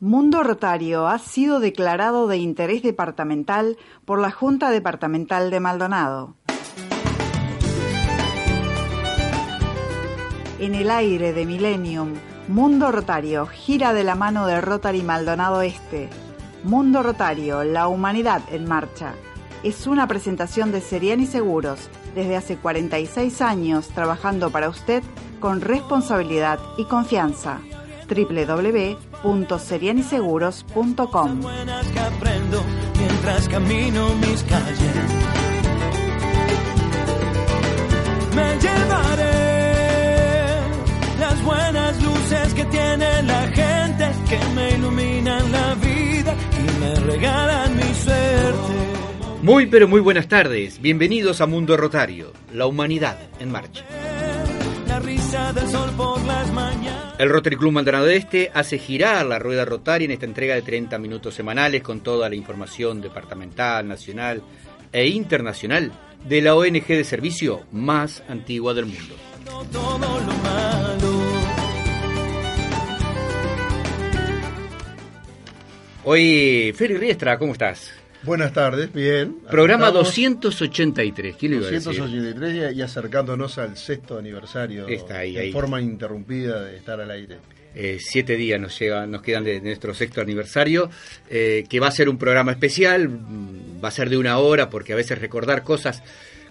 Mundo Rotario ha sido declarado de interés departamental por la Junta Departamental de Maldonado. En el aire de Millennium, Mundo Rotario gira de la mano de Rotary Maldonado Este. Mundo Rotario, la humanidad en marcha. Es una presentación de Seriani Seguros, desde hace 46 años trabajando para usted con responsabilidad y confianza www.serianiseguros.com. mientras camino mis calles. Me llevaré las buenas luces que tiene la gente que me iluminan la vida y me regalan mi suerte. Muy pero muy buenas tardes, bienvenidos a Mundo Rotario, la humanidad en marcha. El Rotary Club Maldonado Este hace girar la rueda rotaria en esta entrega de 30 minutos semanales con toda la información departamental, nacional e internacional de la ONG de servicio más antigua del mundo. Hoy, Ferry Riestra, ¿cómo estás? Buenas tardes, bien. Programa 283, ¿qué le 283 y acercándonos al sexto aniversario Está ahí, forma interrumpida de estar al aire. Eh, siete días nos, llega, nos quedan de, nuestro sexto aniversario, eh, que va a ser un programa especial, mm, va a ser de una hora, porque a veces recordar cosas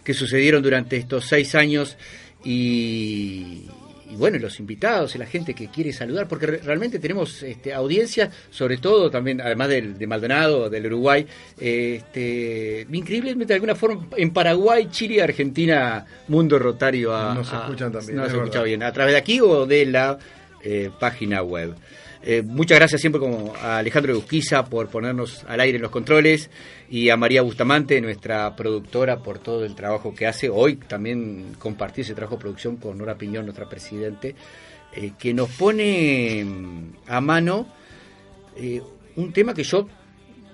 que sucedieron durante estos seis años y, y bueno, los invitados y la gente que quiere saludar, porque realmente tenemos este, audiencia, sobre todo también, además del, de Maldonado, del Uruguay, este, increíblemente de alguna forma en Paraguay, Chile Argentina, Mundo Rotario a, nos escuchan también. Nos escucha bien, a través de aquí o de la eh, página web. Eh, muchas gracias siempre como a Alejandro Busquiza por ponernos al aire en los controles y a María Bustamante, nuestra productora, por todo el trabajo que hace. Hoy también compartí ese trabajo de producción con Nora Piñón, nuestra presidente, eh, que nos pone mm, a mano eh, un tema que yo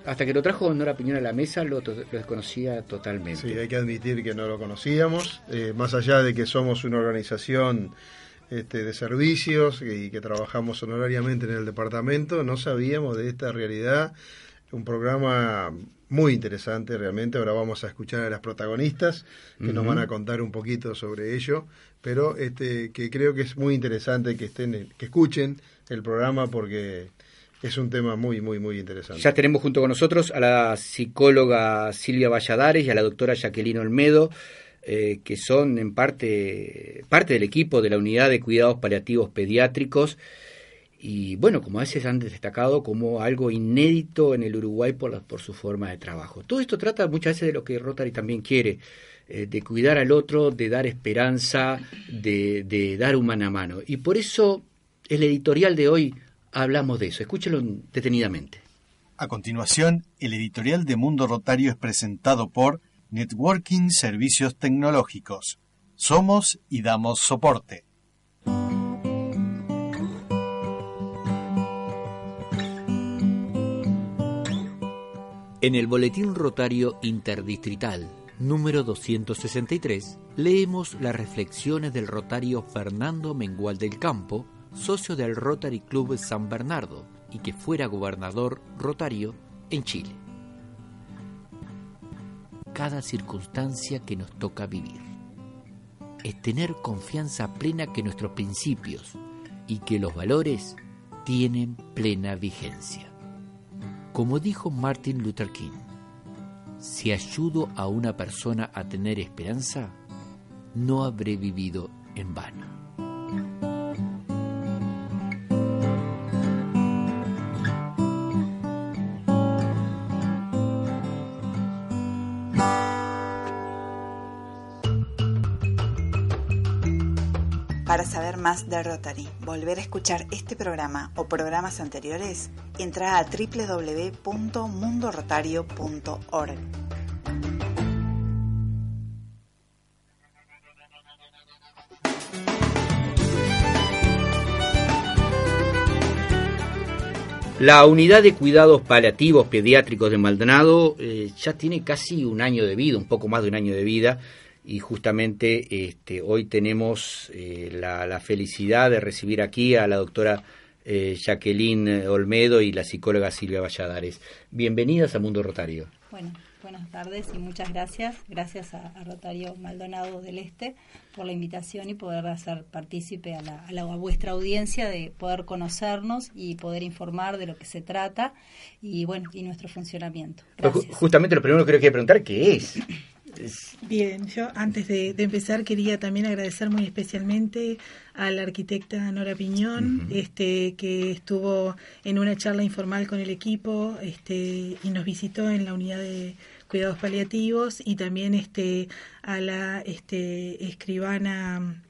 hasta que lo trajo Nora Piñón a la mesa lo, desconocía totalmente. Sí, hay que admitir que no lo conocíamos, más allá de que somos una organización este, de servicios y que trabajamos honorariamente en el departamento, no sabíamos de esta realidad. Un programa muy interesante realmente. Ahora vamos a escuchar a las protagonistas que nos van a contar un poquito sobre ello, pero este, que creo que es muy interesante que estén, que escuchen el programa porque es un tema muy, muy, muy interesante. Ya tenemos junto con nosotros a la psicóloga Silvia Valladares y a la doctora Jacqueline Olmedo. Eh, que son en parte, parte del equipo de la Unidad de Cuidados Paliativos Pediátricos y bueno, como a veces han destacado como algo inédito en el Uruguay por, su forma de trabajo. Todo esto trata muchas veces de lo que Rotary también quiere, eh, de cuidar al otro, de dar esperanza, de, de dar humana mano. Y por eso el editorial de hoy hablamos de eso. Escúchelo detenidamente. A continuación, el editorial de Mundo Rotario es presentado por Networking Servicios Tecnológicos. Somos y damos soporte. En el Boletín Rotario Interdistrital número 263 leemos las reflexiones del rotario Fernando Mengual del Campo, socio del Rotary Club San Bernardo y que fuera gobernador rotario en Chile cada circunstancia que nos toca vivir. Es tener confianza plena que nuestros principios y que los valores tienen plena vigencia. Como dijo Martin Luther King, si ayudo a una persona a tener esperanza, no habré vivido en vano. Más de Rotary, volver a escuchar este programa o programas anteriores, entra a www.mundorotario.org. La unidad de cuidados paliativos pediátricos de Maldonado eh, ya tiene casi un año de vida, un poco más de un año de vida y justamente este, hoy tenemos eh, la, felicidad de recibir aquí a la doctora eh, Jacqueline Olmedo y la psicóloga Silvia Valladares. Bienvenidas a Mundo Rotario. Bueno, buenas tardes y muchas gracias. Gracias a, Rotario Maldonado del Este por la invitación y poder hacer partícipe a, la, a, vuestra audiencia de poder conocernos y poder informar de lo que se trata y bueno, y nuestro funcionamiento. Justamente lo primero que quiero preguntar, ¿qué es? Bien, yo antes de, empezar quería también agradecer muy especialmente a la arquitecta Nora Piñón, este, que estuvo en una charla informal con el equipo este, y nos visitó en la unidad de cuidados paliativos y también este, a la este, escribana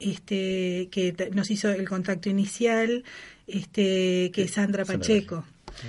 este, que nos hizo el contacto inicial, este, que es Sandra Pacheco.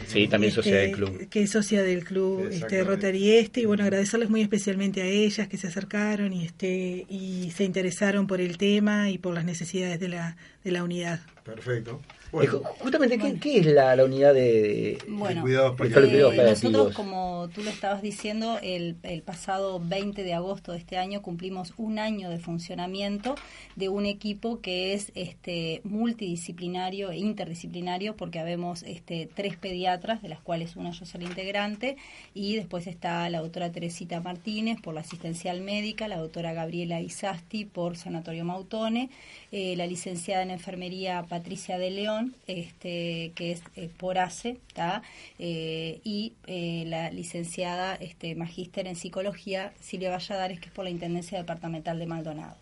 Sí, también este, socia del club. Que es socia del club este, Rotary Este. Y bueno, agradecerles muy especialmente a ellas que se acercaron y, este, y se interesaron por el tema y por las necesidades de la, de la unidad. Perfecto. Justamente, ¿qué, es la, la, unidad de, bueno, cuidados paliativos? nosotros, como tú lo estabas diciendo, el, el, pasado 20 de agosto de este año cumplimos un año de funcionamiento de un equipo que es este multidisciplinario e interdisciplinario, porque habemos este, tres pediatras, de las cuales una yo soy la integrante, y después está la doctora Teresita Martínez por la asistencial médica, la doctora Gabriela Isasti por Sanatorio Mautone, eh, la licenciada en enfermería Patricia de León, este, que es eh, por ACE, eh, y la licenciada este, magíster en psicología Silvia Valladares, que es por la Intendencia Departamental de Maldonado.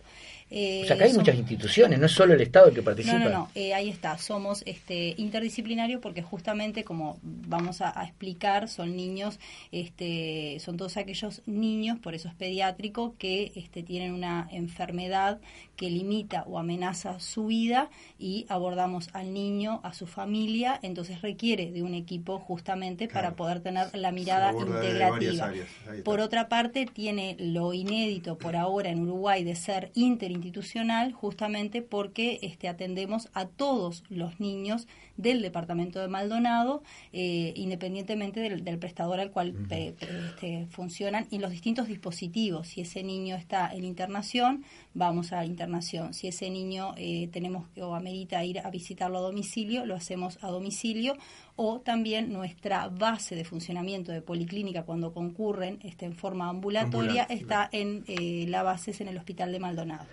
Eh, o sea, que hay muchas instituciones, no es solo el Estado el que participa. No, no, no, eh, ahí está, somos este interdisciplinario porque justamente, como vamos a, explicar, son niños, este son todos aquellos niños, por eso es pediátrico, que este, tienen una enfermedad que limita o amenaza su vida y abordamos al niño, a su familia, entonces requiere de un equipo justamente para poder tener la mirada integrativa. Por otra parte, tiene lo inédito por ahora en Uruguay de ser interinstitucional institucional justamente porque este, atendemos a todos los niños del departamento de Maldonado, eh, independientemente del, prestador al cual este, funcionan y los distintos dispositivos. Si ese niño está en internación, vamos a internación. Si ese niño eh, tenemos o amerita ir a visitarlo a domicilio, lo hacemos a domicilio o también nuestra base de funcionamiento de policlínica cuando concurren este, en forma ambulatoria está en la base es en el hospital de Maldonado.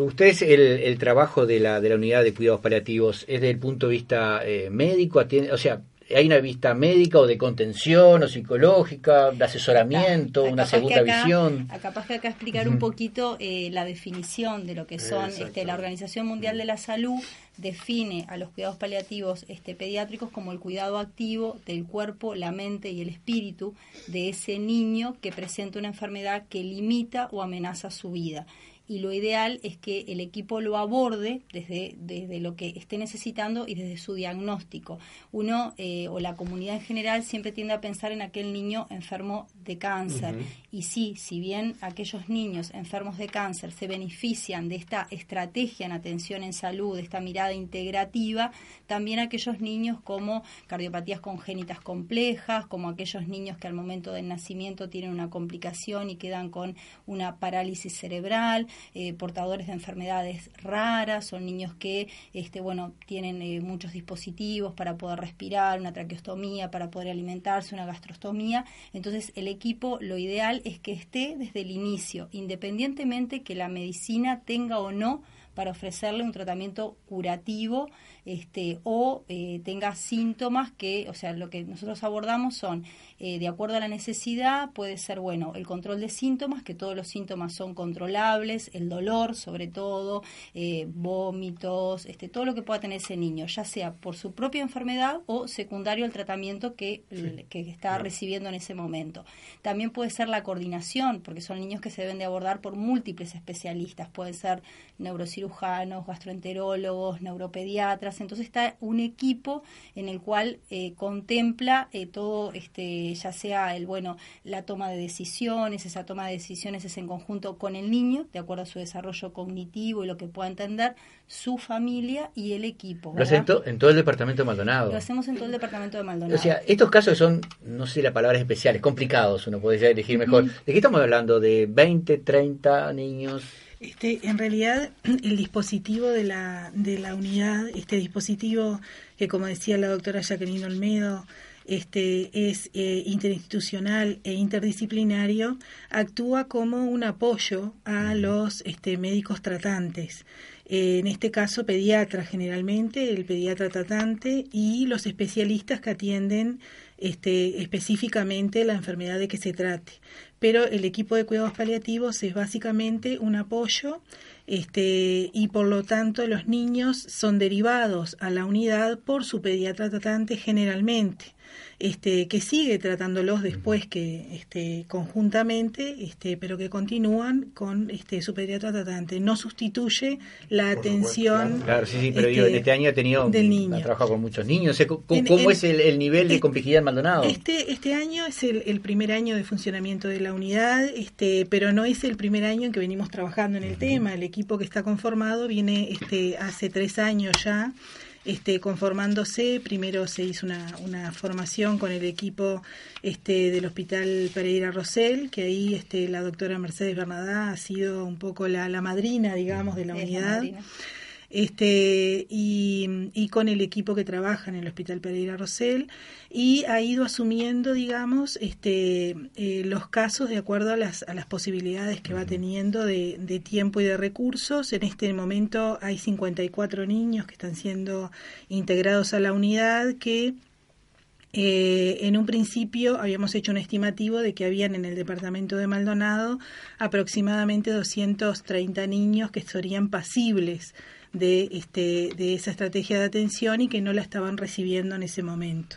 ustedes el, el trabajo de la, de la unidad de cuidados paliativos es desde el punto de vista eh, médico, atiende, o sea, hay una vista médica o de contención o psicológica, de asesoramiento, una segunda visión. Capaz que acá explicar un poquito eh, la definición de lo que son este, la Organización Mundial de la Salud define a los cuidados paliativos este, pediátricos como el cuidado activo del cuerpo, la mente y el espíritu de ese niño que presenta una enfermedad que limita o amenaza su vida y lo ideal es que el equipo lo aborde desde, desde lo que esté necesitando y desde su diagnóstico. Uno eh, o la comunidad en general siempre tiende a pensar en aquel niño enfermo de cáncer. Y sí, si bien aquellos niños enfermos de cáncer se benefician de esta estrategia en atención en salud, de esta mirada integrativa, también aquellos niños como cardiopatías congénitas complejas, como aquellos niños que al momento del nacimiento tienen una complicación y quedan con una parálisis cerebral, eh, portadores de enfermedades raras, son niños que este, bueno, tienen eh, muchos dispositivos para poder respirar, una traqueostomía para poder alimentarse, una gastrostomía. Entonces el equipo lo ideal es que esté desde el inicio, independientemente que la medicina tenga o no para ofrecerle un tratamiento curativo este, o eh, tenga síntomas que, o sea, lo que nosotros abordamos son, eh, de acuerdo a la necesidad, puede ser, bueno, el control de síntomas, que todos los síntomas son controlables, el dolor sobre todo, eh, vómitos, este, todo lo que pueda tener ese niño, ya sea por su propia enfermedad o secundario al tratamiento que, que está recibiendo en ese momento. También puede ser la coordinación, porque son niños que se deben de abordar por múltiples especialistas, pueden ser neurocirujanos, gastroenterólogos, neuropediatras, entonces está un equipo en el cual eh, contempla eh, todo, este, ya sea el bueno, la toma de decisiones, esa toma de decisiones es en conjunto con el niño, de acuerdo a su desarrollo cognitivo y lo que pueda entender, su familia y el equipo. Lo hacen en todo el departamento de Maldonado. Lo hacemos en todo el departamento de Maldonado. O sea, estos casos son, no sé la palabra especiales, complicados, uno puede elegir mejor. ¿De qué estamos hablando? ¿De 20, 30 niños? Este, en realidad, el dispositivo de la, de la unidad, este dispositivo que, como decía la doctora Jacqueline Olmedo, este, es eh, interinstitucional e interdisciplinario, actúa como un apoyo a los este, médicos tratantes. Eh, en este caso, pediatras generalmente, el pediatra tratante y los especialistas que atienden este, específicamente la enfermedad de que se trate. Pero el equipo de cuidados paliativos es básicamente un apoyo este, y por lo tanto los niños son derivados a la unidad por su pediatra tratante generalmente este, que sigue tratándolos después que este, conjuntamente, este, pero que continúan con este, su pediatra tratante. No sustituye la atención. Claro, sí, sí, pero este, este año ha tenido, del niño. ha trabajado con muchos niños. ¿Cómo, es el, nivel de complejidad en Maldonado? Este, este año es el, primer año de funcionamiento de la unidad, este, pero no es el primer año en que venimos trabajando en el tema. El equipo que está conformado viene este, hace tres años ya este, conformándose. Primero se hizo una, una formación con el equipo este, del Hospital Pereira Rosell, que ahí este, la doctora Mercedes Bernadá ha sido un poco la, la madrina, digamos, de la unidad este, y, con el equipo que trabaja en el Hospital Pereira Rosell y ha ido asumiendo, digamos, este, eh, los casos de acuerdo a las, a las posibilidades que va teniendo de, de, tiempo y de recursos. En este momento hay 54 niños que están siendo integrados a la unidad que eh, en un principio habíamos hecho un estimativo de que habían en el departamento de Maldonado aproximadamente 230 niños que serían pasibles de, este, de esa estrategia de atención y que no la estaban recibiendo en ese momento.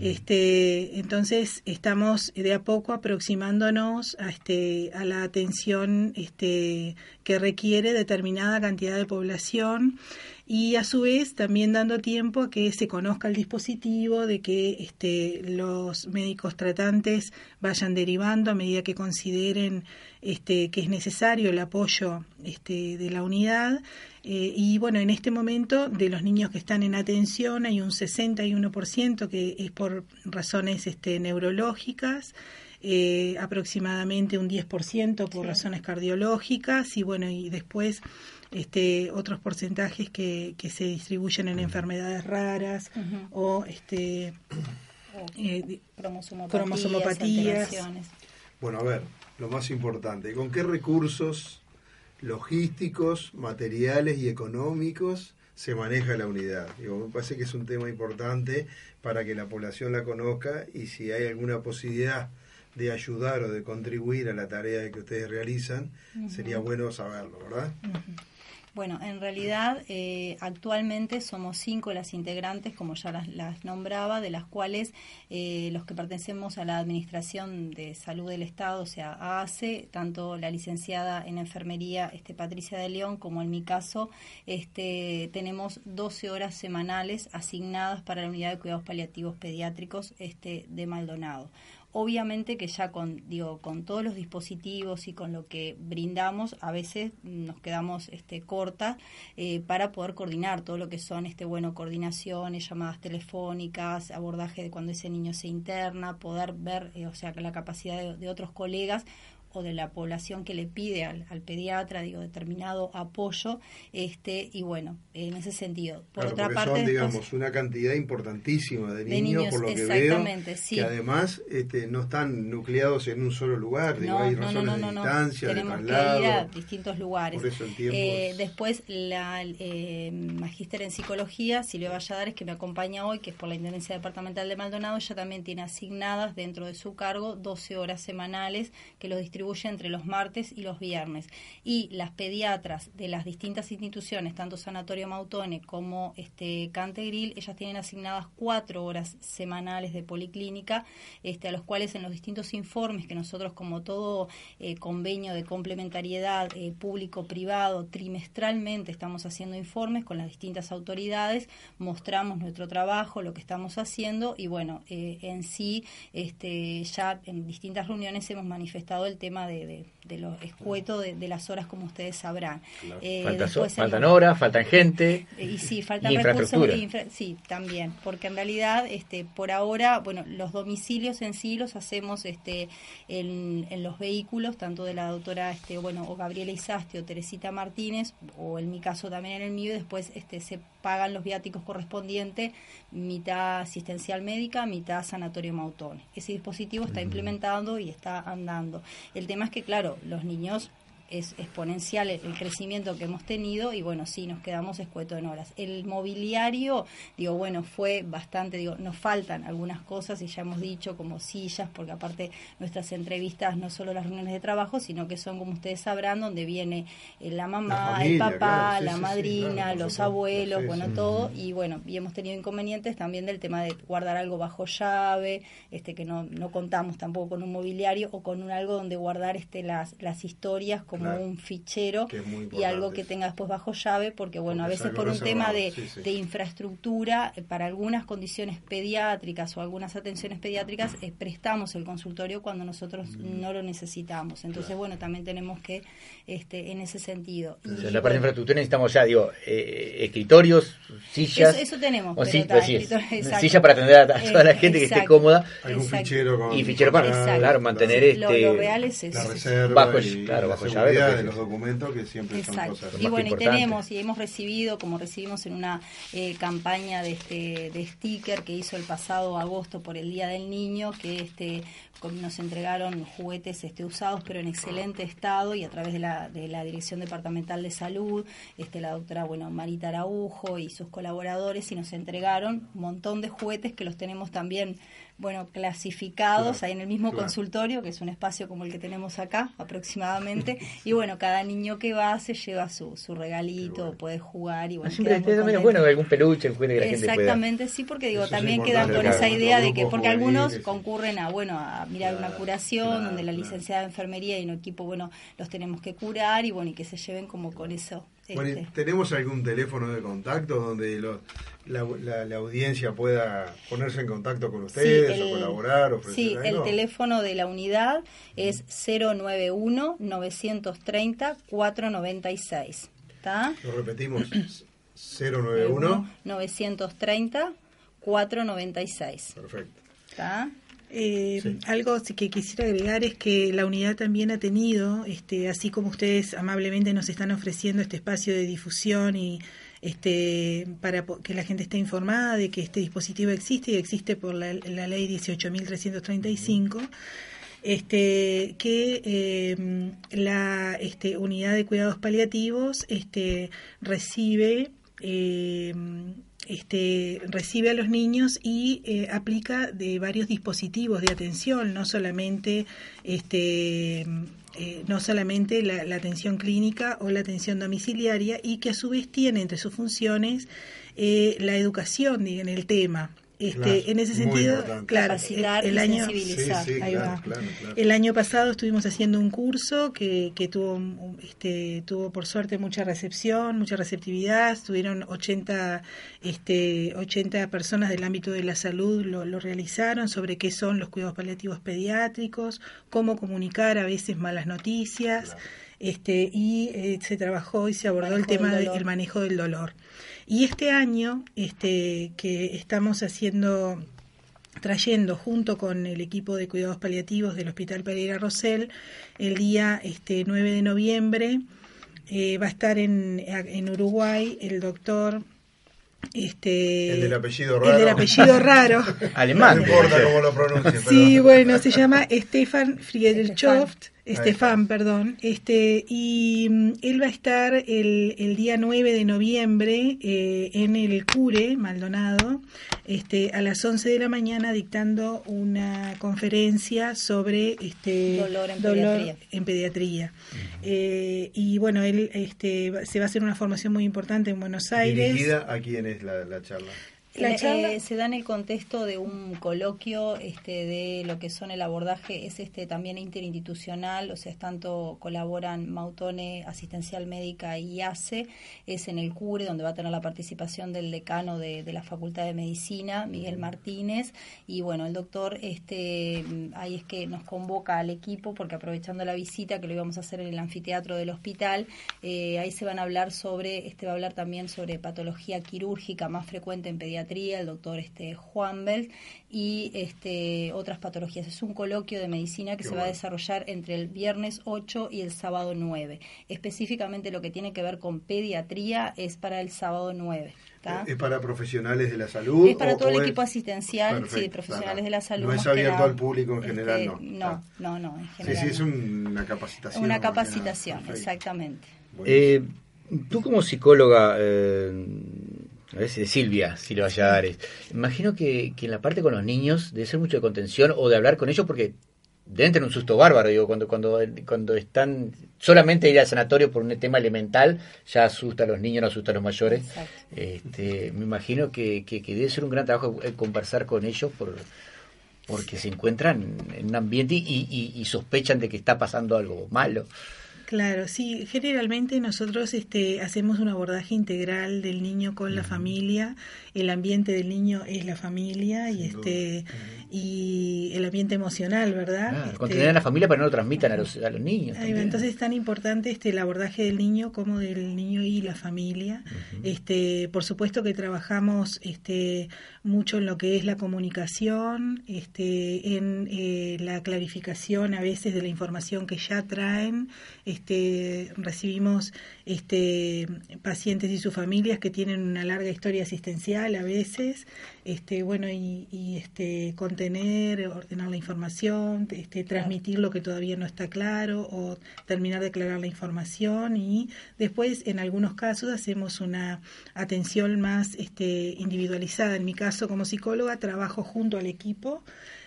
Este, entonces estamos de a poco aproximándonos a, este, a la atención este, que requiere determinada cantidad de población y a su vez también dando tiempo a que se conozca el dispositivo, de que este, los médicos tratantes vayan derivando a medida que consideren este, que es necesario el apoyo este, de la unidad. Eh, y bueno, en este momento de los niños que están en atención hay un 61% que es por razones este, neurológicas, eh, aproximadamente un 10% por razones cardiológicas y bueno, y después este, otros porcentajes que, que se distribuyen en enfermedades raras o este, eh, cromosomopatías. Bueno, a ver, lo más importante, ¿con qué recursos logísticos, materiales y económicos se maneja la unidad. Digo, me parece que es un tema importante para que la población la conozca y si hay alguna posibilidad de ayudar o de contribuir a la tarea que ustedes realizan, sería bueno saberlo, ¿verdad? Bueno, en realidad eh, actualmente somos cinco las integrantes, como ya las, nombraba, de las cuales eh, los que pertenecemos a la Administración de Salud del Estado, o sea, AACE, tanto la licenciada en enfermería este, Patricia de León como en mi caso, este, tenemos 12 horas semanales asignadas para la unidad de cuidados paliativos pediátricos este, de Maldonado. Obviamente que ya con, digo, con todos los dispositivos y con lo que brindamos, a veces nos quedamos este, cortas eh, para poder coordinar todo lo que son, este, bueno, coordinaciones, llamadas telefónicas, abordaje de cuando ese niño se interna, poder ver, eh, o sea, la capacidad de otros colegas de la población que le pide al, pediatra, digo, determinado apoyo, este, y bueno, en ese sentido. Por otra parte, son, digamos, una cantidad importantísima de niños, por lo que veo, que además este, no están nucleados en un solo lugar, digo, hay razones de distancia, Tenemos de que ir a distintos lugares. Eh, después, la eh, magíster en psicología, Silvia Valladares, que me acompaña hoy, que es por la Intendencia Departamental de Maldonado, ella también tiene asignadas dentro de su cargo 12 horas semanales que los distribuye entre los martes y los viernes. Y las pediatras de las distintas instituciones, tanto Sanatorio Mautone como este Cantegril, ellas tienen asignadas cuatro horas semanales de policlínica, este, a los cuales en los distintos informes que nosotros, como todo eh, convenio de complementariedad eh, público-privado, trimestralmente estamos haciendo informes con las distintas autoridades, mostramos nuestro trabajo, lo que estamos haciendo y bueno, eh, en sí, este, ya en distintas reuniones hemos manifestado el tema tema de, de, los escuetos de, las horas, como ustedes sabrán. Eh, faltan horas, faltan gente. Eh, y sí, faltan recursos. sí, también, porque en realidad, este, por ahora, bueno, los domicilios en sí los hacemos este, en, en los vehículos, tanto de la doctora, este, bueno, o Gabriela Isasti o Teresita Martínez, o en mi caso también en el mío, después este, se pagan los viáticos correspondientes, mitad asistencial médica, mitad sanatorio Mautón. Ese dispositivo está implementado y está andando. El tema es que, claro, los niños es exponencial el, crecimiento que hemos tenido y bueno, sí, nos quedamos escuetos en horas. El mobiliario, digo, bueno, fue bastante, digo, nos faltan algunas cosas y ya hemos dicho como sillas, porque aparte nuestras entrevistas no solo las reuniones de trabajo, sino que son, como ustedes sabrán, donde viene eh, la mamá, el papá, la madrina, los abuelos, bueno, todo, y bueno, y hemos tenido inconvenientes también del tema de guardar algo bajo llave, este que no, no contamos tampoco con un mobiliario o con un algo donde guardar este las, las historias como un fichero y algo que tenga después bajo llave, porque bueno, a veces por un tema de, infraestructura, eh, para algunas condiciones pediátricas o algunas atenciones pediátricas, eh, prestamos el consultorio cuando nosotros mm. no lo necesitamos. Entonces, bueno, también tenemos que, este, en ese sentido. en la parte de infraestructura necesitamos ya, digo, eh, escritorios, sillas. Eso, tenemos. Sillas para atender a, toda la gente que esté cómoda. fichero Y fichero para, claro, mantener este... Lo, real es eso. bajo, claro, bajo llave de los documentos que siempre son cosas y bueno y tenemos y hemos recibido como recibimos en una eh, campaña de este de sticker que hizo el pasado agosto por el día del niño que este nos entregaron juguetes este, usados pero en excelente estado y a través de la, de la Dirección Departamental de Salud, este, la doctora bueno, Marita Araujo y sus colaboradores y nos entregaron un montón de juguetes que los tenemos también bueno, clasificados ahí en el mismo consultorio, que es un espacio como el que tenemos acá aproximadamente. y bueno, cada niño que va se lleva su, su regalito, puede jugar y bueno. Siempre es bueno algún peluche, que la Exactamente, sí, porque digo, también quedan con esa idea de que, porque algunos concurren a, bueno, a mirar una curación, donde la licenciada de enfermería y un equipo, bueno, los tenemos que curar y bueno, y que se lleven como con eso bueno. ¿tenemos algún teléfono de contacto donde la, audiencia pueda ponerse en contacto con ustedes o colaborar? sí, el teléfono de la unidad es 091-930-496. ¿Está? Lo repetimos. 091 930 496. Perfecto. ¿Está? Eh, algo que quisiera agregar es que la unidad también ha tenido, este, así como ustedes amablemente nos están ofreciendo este espacio de difusión y este, para que la gente esté informada de que este dispositivo existe y existe por la, ley 18.335 este, que eh, la este, unidad de cuidados paliativos este, recibe eh, este, recibe a los niños y eh, aplica de varios dispositivos de atención, no solamente este, eh, no solamente la, atención clínica o la atención domiciliaria y que a su vez tiene entre sus funciones eh, la educación en el tema. Este, en ese sentido, claro, el, año, el año pasado estuvimos haciendo un curso que, que tuvo, este, tuvo por suerte mucha recepción, mucha receptividad. Estuvieron 80, este, 80 personas del ámbito de la salud lo, lo realizaron sobre qué son los cuidados paliativos pediátricos, cómo comunicar a veces malas noticias. Este, y eh, se trabajó y se abordó el tema del manejo del dolor. Y este año este, que estamos haciendo trayendo junto con el equipo de cuidados paliativos del Hospital Pereira Rosell el día este 9 de noviembre eh, va a estar en, en Uruguay el doctor este, el del apellido raro. El del apellido raro. Alemán. No importa cómo lo pronuncie. Sí, bueno, se llama Stefan Friedelschoft Estefan, perdón, este, y mm, él va a estar el, el día 9 de noviembre eh, en el Cure, Maldonado, este, a las 11 de la mañana dictando una conferencia sobre este, dolor en pediatría. Eh, y bueno, él este, se va a hacer una formación muy importante en Buenos Aires. ¿Dirigida a quién es la, la charla? Eh, se da en el contexto de un coloquio este, de lo que son el abordaje, es este también interinstitucional, o sea, es tanto colaboran Mautone, Asistencial Médica y ACE, es en el CURE, donde va a tener la participación del decano de, la Facultad de Medicina, Miguel Martínez, y bueno, el doctor, este, ahí es que nos convoca al equipo, porque aprovechando la visita que lo íbamos a hacer en el anfiteatro del hospital, eh, ahí se van a hablar sobre, este va a hablar también sobre patología quirúrgica más frecuente en pediatría el doctor este, Juan Bell, y este, otras patologías. Es un coloquio de medicina que se va a desarrollar entre el viernes 8 y el sábado 9. Específicamente lo que tiene que ver con pediatría es para el sábado 9. Eh, ¿Es para profesionales de la salud? Es para todo el equipo asistencial, sí, profesionales de la salud. No es abierto al público en general, este, no. No, no, en general. Sí, sí, es una capacitación. Una capacitación, exactamente. Eh, tú como psicóloga, eh, a veces Silvia, Silvia Valladares. Imagino que, que, en la parte con los niños debe ser mucho de contención o de hablar con ellos porque deben tener un susto bárbaro, digo, cuando, cuando, cuando están solamente ir al sanatorio por un tema elemental, ya asusta a los niños, no asusta a los mayores. Este, me imagino que, que, debe ser un gran trabajo conversar con ellos por, porque se encuentran en un ambiente y, y sospechan de que está pasando algo malo. Claro, sí, generalmente nosotros este, hacemos un abordaje integral del niño con la familia, el ambiente del niño es la familia y este y el ambiente emocional, ¿verdad? Claro, este, contener a la familia para no lo transmitan a los, a los niños. entonces es tan importante este el abordaje del niño como del niño y la familia. Este, por supuesto que trabajamos este mucho en lo que es la comunicación, este, en eh, la clarificación a veces de la información que ya traen. Este, recibimos este, pacientes y sus familias que tienen una larga historia asistencial a veces, este, bueno, y, y este, contener, ordenar la información, este, transmitir lo que todavía no está claro o terminar de aclarar la información y después en algunos casos hacemos una atención más este, individualizada. En mi caso, como psicóloga trabajo junto al equipo,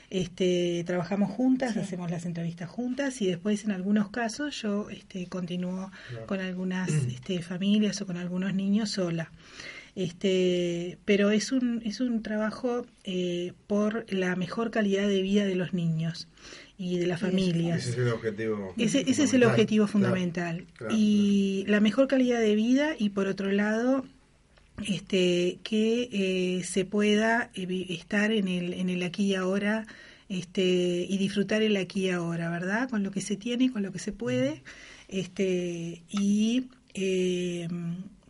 este, trabajamos juntas, hacemos las entrevistas juntas y después en algunos casos yo este, continúo con algunas este, familias o con algunos niños sola. Este, pero es un, es un trabajo eh, por la mejor calidad de vida de los niños y de las familias. Ese es el objetivo. Ese, es el objetivo fundamental. y la mejor calidad de vida y por otro lado este, que eh, se pueda estar en el, en el aquí y ahora este, y disfrutar el aquí y ahora, ¿verdad? Con lo que se tiene y con lo que se puede, este, y eh,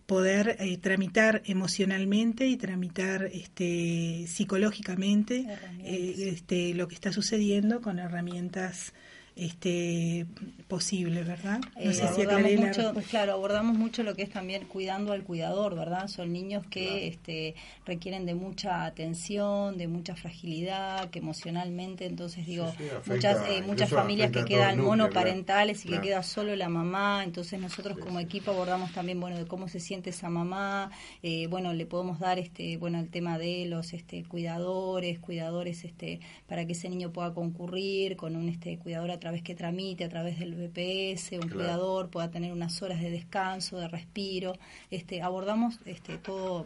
poder eh, tramitar emocionalmente y tramitar este, psicológicamente este, lo que está sucediendo con herramientas este posible, ¿verdad? No sé si abordamos mucho, claro, abordamos mucho lo que es también cuidando al cuidador, ¿verdad? Son niños que este, requieren de mucha atención, de mucha fragilidad, que emocionalmente, entonces digo, muchas eh, muchas familias que quedan monoparentales y que queda solo la mamá, entonces nosotros como equipo abordamos también, bueno, de cómo se siente esa mamá, eh, bueno, le podemos dar este, bueno, el tema de los este cuidadores, cuidadores este para que ese niño pueda concurrir con un este cuidador a vez que tramite a través del BPS, un cuidador pueda tener unas horas de descanso, de respiro. Este, abordamos este, todo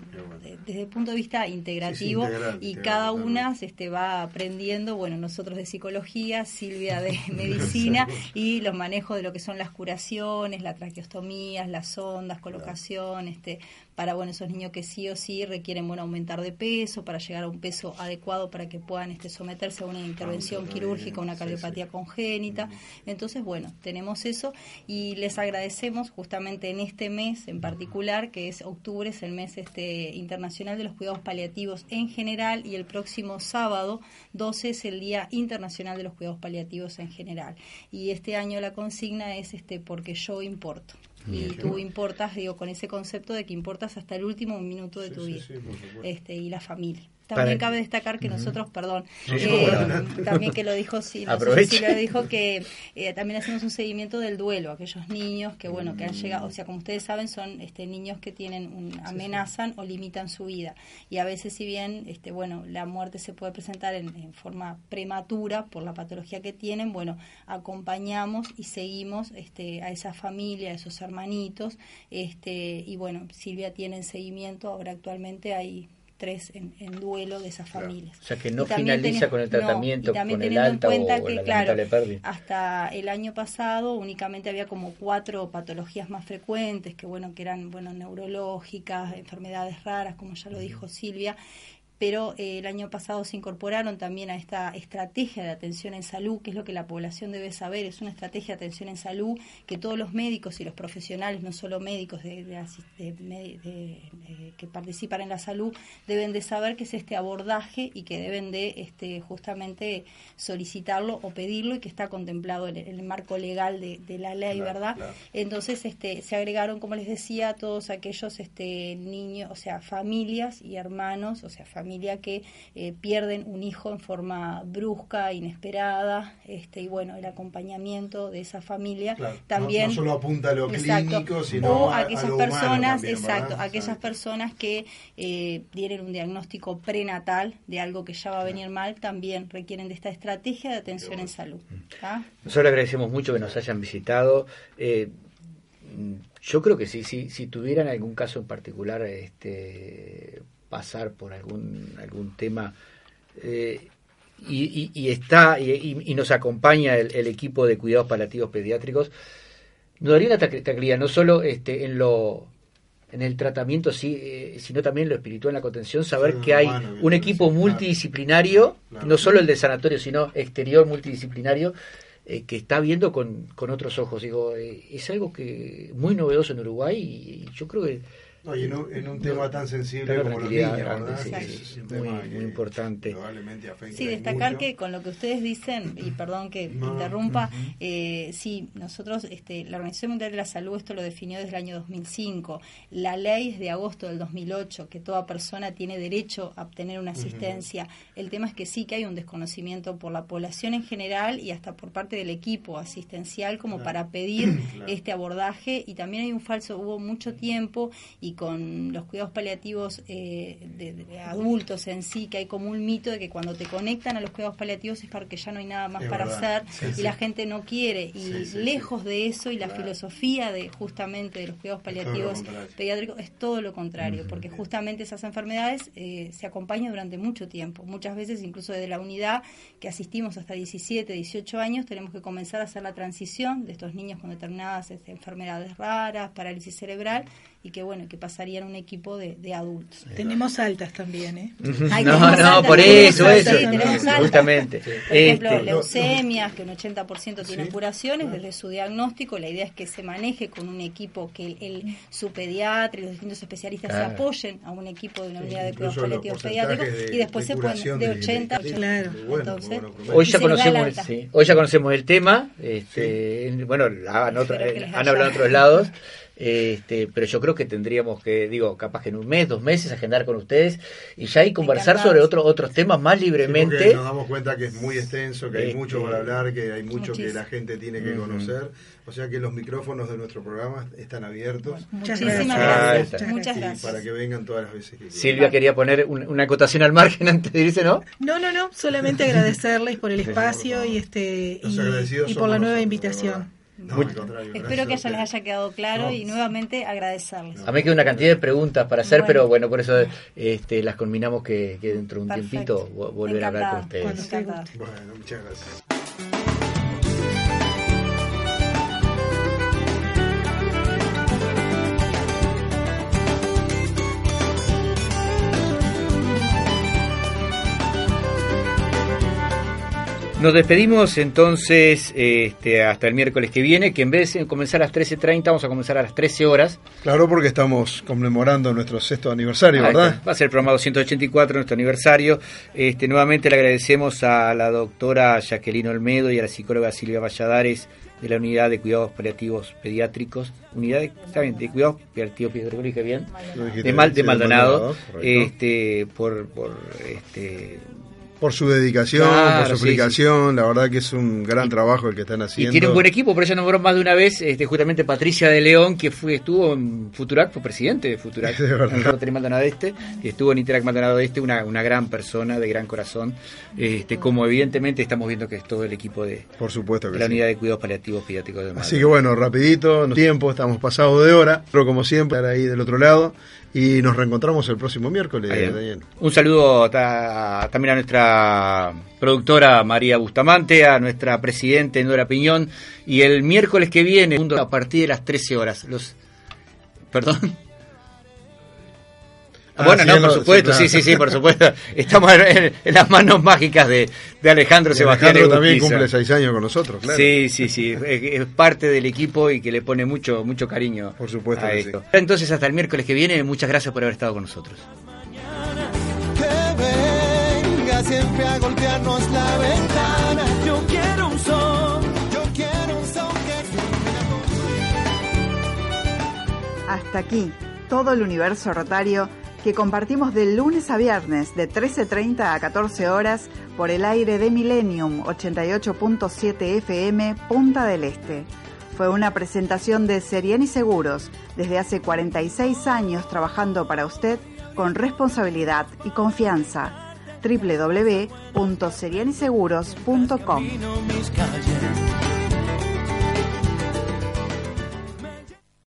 desde el punto de vista integrativo y cada una este, va aprendiendo, bueno, nosotros de psicología, Silvia de medicina y los manejos de lo que son las curaciones, las traqueostomías, las ondas, colocación, este, para bueno esos niños que sí o sí requieren bueno aumentar de peso para llegar a un peso adecuado para que puedan este someterse a una intervención quirúrgica una cardiopatía congénita. Entonces bueno tenemos eso y les agradecemos justamente en este mes en particular que es octubre es el mes este internacional de los cuidados paliativos en general y el próximo sábado 12 es el día internacional de los cuidados paliativos en general. Y este año la consigna es este porque yo importo y tú importas, digo, con ese concepto de que importas hasta el último minuto de tu vida. este, y la familia. También cabe destacar que nosotros, perdón, eh, también que lo dijo sí, lo dijo que eh, también hacemos un seguimiento del duelo, aquellos niños que bueno, que han llegado, o sea, como ustedes saben, son este niños que tienen un, amenazan o limitan su vida. Y a veces si bien este bueno, la muerte se puede presentar en, en forma prematura por la patología que tienen, bueno, acompañamos y seguimos este a esa familia, a esos hermanitos, este y bueno, Silvia tiene en seguimiento, ahora actualmente hay estrés, en, duelo de esas familias. O sea, que no finaliza con el tratamiento, con el alta en cuenta que, claro, hasta el año pasado únicamente había como cuatro patologías más frecuentes, que bueno, que eran bueno neurológicas, enfermedades raras, como ya lo dijo Silvia, pero eh, el año pasado se incorporaron también a esta estrategia de atención en salud, que es lo que la población debe saber, es una estrategia de atención en salud que todos los médicos y los profesionales, no solo médicos de, que participan en la salud, deben de saber que es este abordaje y que deben de este, justamente solicitarlo o pedirlo y que está contemplado en el, marco legal de, la ley, ¿verdad? Entonces este, se agregaron, como les decía, todos aquellos este, niños, o sea, familias y hermanos, o sea, familias que eh, pierden un hijo en forma brusca, inesperada, este, y bueno, el acompañamiento de esa familia también. No, solo apunta a lo clínico, sino o a, aquellas personas, exacto, aquellas personas que eh, tienen un diagnóstico prenatal de algo que ya va a venir mal, también requieren de esta estrategia de atención en salud. Nosotros agradecemos mucho que nos hayan visitado. Eh, yo creo que sí, sí, si tuvieran algún caso en particular, este, pasar por algún, algún tema. Eh, y, está y, nos acompaña el, equipo de cuidados paliativos pediátricos, nos daría una tranquilidad, no solo este, en lo en el tratamiento, sí, eh, sino también en lo espiritual, en la contención, saber que hay un equipo multidisciplinario, no solo el de sanatorio, sino exterior multidisciplinario, eh, que está viendo con, con otros ojos. Digo, es algo que muy novedoso en Uruguay y yo creo que no, y en un, tema tan sensible como los niños, ¿verdad? Sí, es muy, muy importante. Sí, destacar que con lo que ustedes dicen, y perdón que interrumpa, eh, sí, nosotros, este, la Organización Mundial de la Salud esto lo definió desde el año 2005. La ley es de agosto del 2008, que toda persona tiene derecho a obtener una asistencia. El tema es que sí que hay un desconocimiento por la población en general y hasta por parte del equipo asistencial como para pedir este abordaje y también hay un falso, hubo mucho tiempo y con los cuidados paliativos eh, de, adultos en sí, que hay como un mito de que cuando te conectan a los cuidados paliativos es porque ya no hay nada más para hacer y la gente no quiere. Y lejos de eso y la filosofía de justamente de los cuidados paliativos pediátricos es todo lo contrario, porque justamente esas enfermedades eh, se acompañan durante mucho tiempo. Muchas veces, incluso desde la unidad que asistimos hasta 17, 18 años, tenemos que comenzar a hacer la transición de estos niños con determinadas este, enfermedades raras, parálisis cerebral y que bueno, que pasarían un equipo de, adultos. Tenemos altas también, ¿eh? no, no, por eso, eso, justamente. Por ejemplo, este, leucemias, que un 80% tienen curaciones, desde su diagnóstico. La idea es que se maneje con un equipo, que el, su pediatra y los distintos especialistas se apoyen a un equipo de una unidad de cuidados paliativos pediátricos y después se pueden, de 80 claro. Entonces, hoy, ya conocemos, hoy ya conocemos el tema, este, bueno, han, han hablado en otros lados. Este, pero yo creo que tendríamos que, digo, capaz que en un mes, dos meses, agendar con ustedes y ya y conversar sobre otros otros temas más libremente. nos damos cuenta que es muy extenso, que hay mucho para este, hablar, que hay mucho que la gente tiene que conocer. O sea que los micrófonos de nuestro programa están abiertos. Muchísimas gracias. Muchas gracias. Para que vengan todas las veces que quieran. Silvia quería poner una acotación al margen antes de irse, ¿no? No, no, no. Solamente agradecerles por el espacio y este y, por la nueva invitación. Espero que eso les haya quedado claro y nuevamente agradecerles. A mí queda una cantidad de preguntas para hacer, pero bueno, por eso este, las combinamos que, dentro de un tiempito volver a hablar con ustedes. Bueno, muchas gracias. Nos despedimos entonces este, hasta el miércoles que viene, que en vez de comenzar a las 13.30 vamos a comenzar a las 13 horas. Claro, porque estamos conmemorando nuestro sexto aniversario, ¿verdad? Va a ser el programa 284, nuestro aniversario. Este, nuevamente le agradecemos a la doctora Jacqueline Olmedo y a la psicóloga Silvia Valladares de la Unidad de Cuidados Paliativos Pediátricos, Unidad de, de Cuidados Paliativos Pediátricos, dije bien, de, Mal, de Maldonado, este, por, por este, por su dedicación, por su explicación. La verdad que es un gran trabajo el que están haciendo. Y tiene un buen equipo, por eso nombró más de una vez este, justamente Patricia de León, que fue estuvo en Futurac, fue presidente de Futurac, de en Maldonado Este, y estuvo en Interac Maldonado Este, una, una gran persona, de gran corazón. Este, como evidentemente estamos viendo que es todo el equipo de, por supuesto la unidad de cuidados paliativos pediátricos de Así que bueno, rapidito, tiempo, estamos pasados de hora, pero como siempre, ahí del otro lado. Y nos reencontramos el próximo miércoles, Daniel. Un saludo también a nuestra productora María Bustamante, a nuestra presidente Nora Piñón. Y el miércoles que viene, a partir de las 13 horas. Los, perdón. Ah, bueno, no, por supuesto, sí, sí, sí, por supuesto. Estamos en, las manos mágicas de, Alejandro Sebastián. Alejandro también cumple seis años con nosotros, claro. Sí, sí, sí, es, parte del equipo y que le pone mucho, mucho cariño por supuesto a esto. Entonces, hasta el miércoles que viene, muchas gracias por haber estado con nosotros. siempre a golpearnos la ventana. Yo quiero un son, yo quiero un son Hasta aquí, todo el universo rotario que compartimos de lunes a viernes de 13.30 a 14 horas por el aire de Millennium 88.7 FM Punta del Este. Fue una presentación de Seriani Seguros, desde hace 46 años trabajando para usted con responsabilidad y confianza. www.serianiseguros.com